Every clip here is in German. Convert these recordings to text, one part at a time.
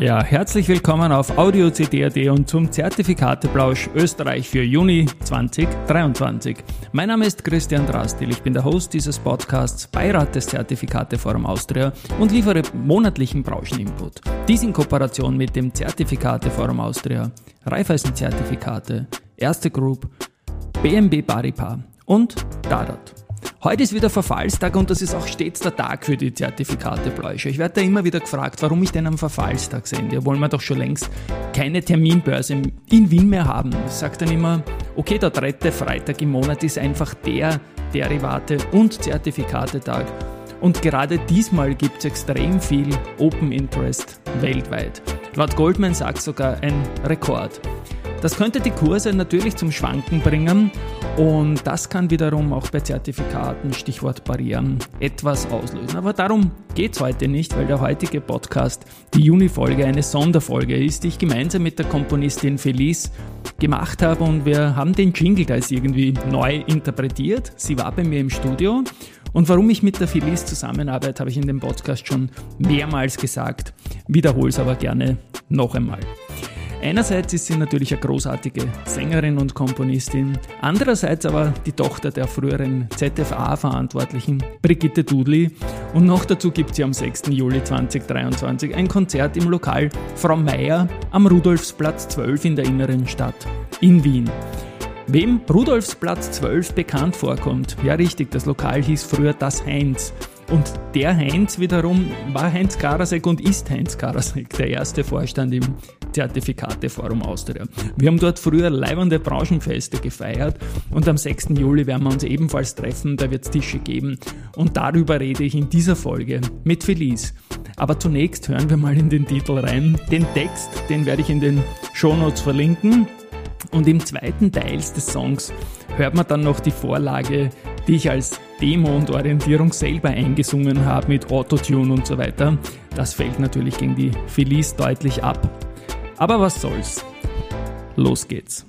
Ja, herzlich willkommen auf Audio CD.at und zum Zertifikateplausch Österreich für Juni 2023. Mein Name ist Christian Drastil, ich bin der Host dieses Podcasts, Beirat des Zertifikateforum Austria und liefere monatlichen Brancheninput. Dies in Kooperation mit dem Zertifikateforum Austria, Raiffeisen-Zertifikate, Erste Group, BMB Baripa und Dadat. Heute ist wieder Verfallstag und das ist auch stets der Tag für die Zertifikatebläusche. Ich werde da immer wieder gefragt, warum ich denn am Verfallstag sende. Wollen wir doch schon längst keine Terminbörse in Wien mehr haben. Ich sage dann immer, okay, der dritte Freitag im Monat ist einfach der Derivate- und Zertifikatetag. Und gerade diesmal gibt es extrem viel Open Interest weltweit. Laut Goldman Sachs sogar ein Rekord. Das könnte die Kurse natürlich zum Schwanken bringen und das kann wiederum auch bei Zertifikaten, Stichwort Barrieren, etwas auslösen. Aber darum geht es heute nicht, weil der heutige Podcast, die Juni-Folge, eine Sonderfolge ist, die ich gemeinsam mit der Komponistin Felice gemacht habe und wir haben den Jingle da irgendwie neu interpretiert. Sie war bei mir im Studio und warum ich mit der Felice zusammenarbeite, habe ich in dem Podcast schon mehrmals gesagt, wiederhole es aber gerne noch einmal. Einerseits ist sie natürlich eine großartige Sängerin und Komponistin, andererseits aber die Tochter der früheren ZFA-Verantwortlichen Brigitte Dudley und noch dazu gibt sie am 6. Juli 2023 ein Konzert im Lokal Frau Meier am Rudolfsplatz 12 in der inneren Stadt in Wien. Wem Rudolfsplatz 12 bekannt vorkommt, ja richtig, das Lokal hieß früher Das Heinz. Und der Heinz wiederum war Heinz Karasek und ist Heinz Karasek, der erste Vorstand im Zertifikateforum Austria. Wir haben dort früher leibende Branchenfeste gefeiert und am 6. Juli werden wir uns ebenfalls treffen, da wird es Tische geben und darüber rede ich in dieser Folge mit Felice. Aber zunächst hören wir mal in den Titel rein. Den Text, den werde ich in den Shownotes verlinken. Und im zweiten Teil des Songs hört man dann noch die Vorlage, die ich als Demo und Orientierung selber eingesungen habe mit Autotune und so weiter. Das fällt natürlich gegen die Felice deutlich ab. Aber was soll's. Los geht's.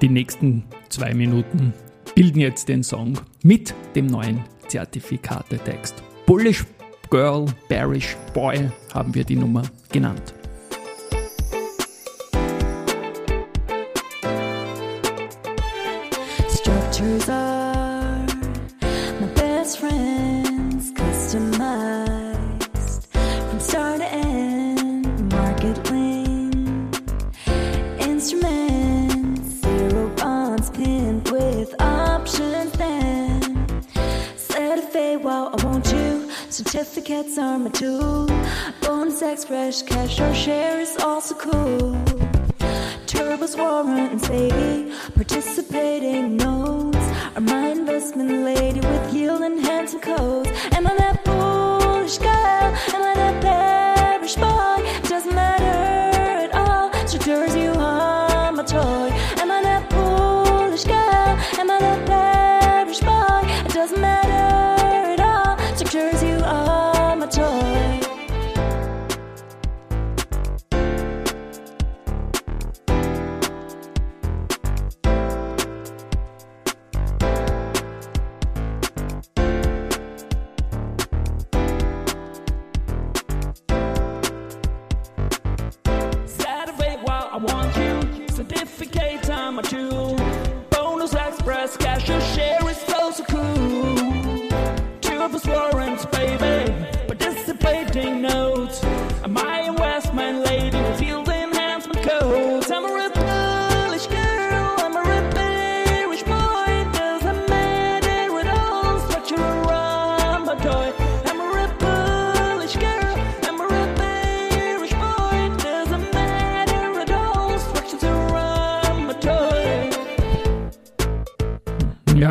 Die nächsten zwei Minuten bilden jetzt den Song mit dem neuen Zertifikatetext. Bullish Girl, Bearish Boy haben wir die Nummer genannt. Instruments, zero bonds pinned with options. Then set a fade while I want you. Certificates are my tool. Bonus express, cash or share is also cool. Turbos warrants, baby. Participating notes are my investment lady with yield enhancing codes. Am I that bullish girl?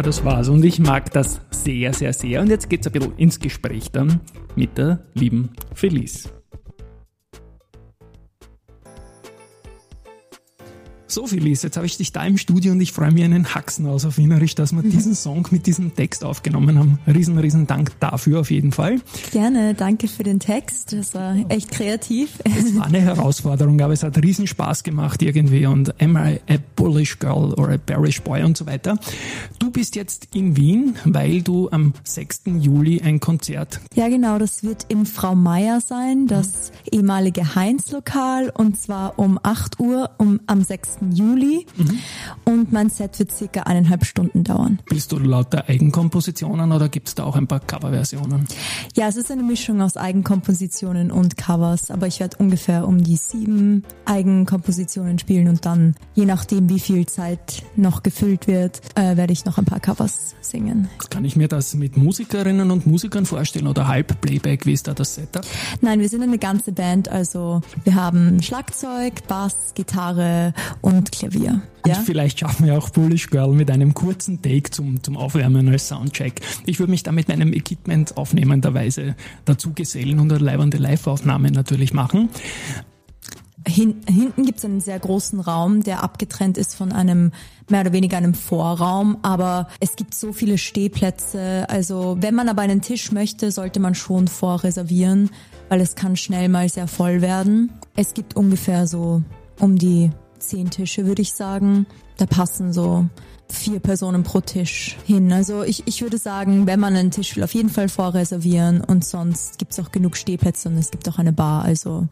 Das war's. Und ich mag das sehr, sehr, sehr. Und jetzt geht's ein bisschen ins Gespräch dann mit der lieben Felice. So, Felice, jetzt habe ich dich da im Studio und ich freue mich einen Haxen aus auf Wienerisch, dass wir diesen Song mit diesem Text aufgenommen haben. Riesen, riesen Dank dafür auf jeden Fall. Gerne, danke für den Text. Das war echt kreativ. Es war eine Herausforderung, aber es hat riesen Spaß gemacht irgendwie und am I a bullish girl or a bearish boy und so weiter. Du bist jetzt in Wien, weil du am 6. Juli ein Konzert. Ja, genau, das wird im Frau Meier sein, das mhm. ehemalige Heinz-Lokal und zwar um 8 Uhr um, am 6. Juli mhm. und mein Set wird circa eineinhalb Stunden dauern. Bist du lauter Eigenkompositionen oder gibt es da auch ein paar Coverversionen? Ja, es ist eine Mischung aus Eigenkompositionen und Covers, aber ich werde ungefähr um die sieben Eigenkompositionen spielen und dann, je nachdem wie viel Zeit noch gefüllt wird, äh, werde ich noch ein paar Covers singen. Kann ich mir das mit Musikerinnen und Musikern vorstellen oder halb Playback? Wie ist da das Setup? Nein, wir sind eine ganze Band, also wir haben Schlagzeug, Bass, Gitarre und Klavier. Und ja? vielleicht schaffen wir auch Bullish Girl mit einem kurzen Take zum, zum Aufwärmen als Soundcheck. Ich würde mich da mit meinem Equipment aufnehmenderweise dazu gesellen und eine leibende Live-Aufnahme natürlich machen. Hin, hinten gibt es einen sehr großen Raum, der abgetrennt ist von einem mehr oder weniger einem Vorraum, aber es gibt so viele Stehplätze. Also wenn man aber einen Tisch möchte, sollte man schon vorreservieren, weil es kann schnell mal sehr voll werden. Es gibt ungefähr so um die zehn Tische, würde ich sagen. Da passen so vier Personen pro Tisch hin. Also ich, ich würde sagen, wenn man einen Tisch will, auf jeden Fall vorreservieren und sonst gibt's auch genug Stehplätze und es gibt auch eine Bar. Also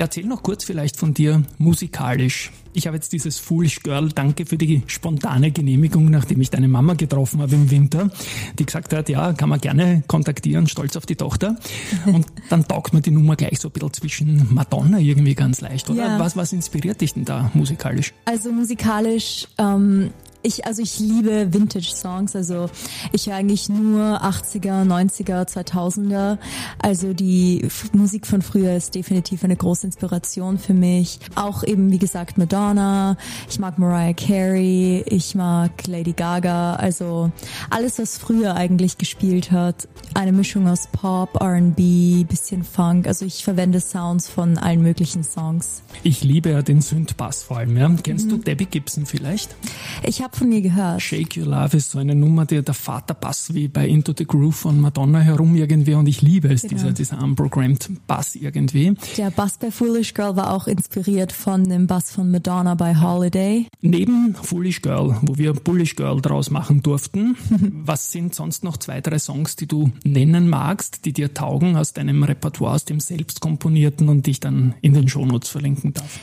Erzähl noch kurz vielleicht von dir musikalisch. Ich habe jetzt dieses Foolish Girl, danke für die spontane Genehmigung, nachdem ich deine Mama getroffen habe im Winter, die gesagt hat, ja, kann man gerne kontaktieren, stolz auf die Tochter. Und dann taugt man die Nummer gleich so ein bisschen zwischen Madonna irgendwie ganz leicht, oder? Ja. Was, was inspiriert dich denn da musikalisch? Also musikalisch ähm, ich, also ich liebe Vintage-Songs, also ich höre eigentlich nur 80er, 90er, 2000er. Also die Musik von früher ist definitiv eine große Inspiration für mich. Auch eben, wie gesagt, Madonna, ich mag Mariah Carey, ich mag Lady Gaga, also alles, was früher eigentlich gespielt hat. Eine Mischung aus Pop, R&B, bisschen Funk, also ich verwende Sounds von allen möglichen Songs. Ich liebe ja den Synth-Bass vor allem, ja. Kennst mhm. du Debbie Gibson vielleicht? Ich habe von ihr gehört. Shake Your Love ist so eine Nummer, die der Vater Bass wie bei Into the Groove von Madonna herum irgendwie und ich liebe es, genau. dieser, dieser unprogrammed Bass irgendwie. Der Bass bei Foolish Girl war auch inspiriert von dem Bass von Madonna bei Holiday. Neben Foolish Girl, wo wir Bullish Girl draus machen durften, was sind sonst noch zwei, drei Songs, die du nennen magst, die dir taugen aus deinem Repertoire, aus dem selbst komponierten und dich dann in den Shownotes verlinken darf?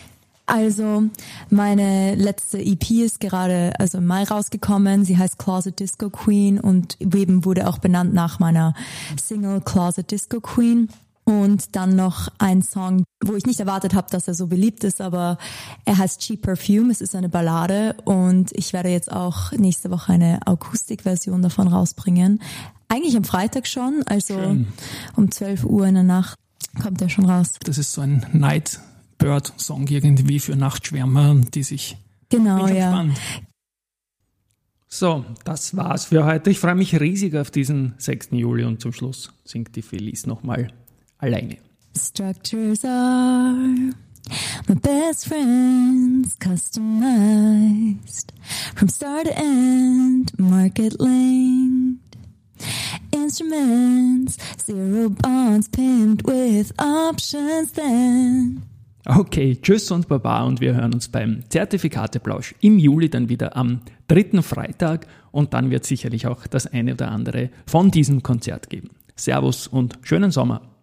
Also meine letzte EP ist gerade also im Mai rausgekommen. Sie heißt Closet Disco Queen und eben wurde auch benannt nach meiner Single Closet Disco Queen. Und dann noch ein Song, wo ich nicht erwartet habe, dass er so beliebt ist, aber er heißt Cheap Perfume. Es ist eine Ballade und ich werde jetzt auch nächste Woche eine Akustikversion davon rausbringen. Eigentlich am Freitag schon, also Schön. um 12 Uhr in der Nacht kommt er schon raus. Das ist so ein Night Bird-Song irgendwie für Nachtschwärmer, die sich. Genau, ja. Spannend. So, das war's für heute. Ich freue mich riesig auf diesen 6. Juli und zum Schluss singt die Felice nochmal alleine. Structures are my best friends, customized from start to end, market linked. Instruments, zero bonds pinned with options then. Okay, tschüss und baba und wir hören uns beim Zertifikateplausch im Juli dann wieder am dritten Freitag und dann wird sicherlich auch das eine oder andere von diesem Konzert geben. Servus und schönen Sommer.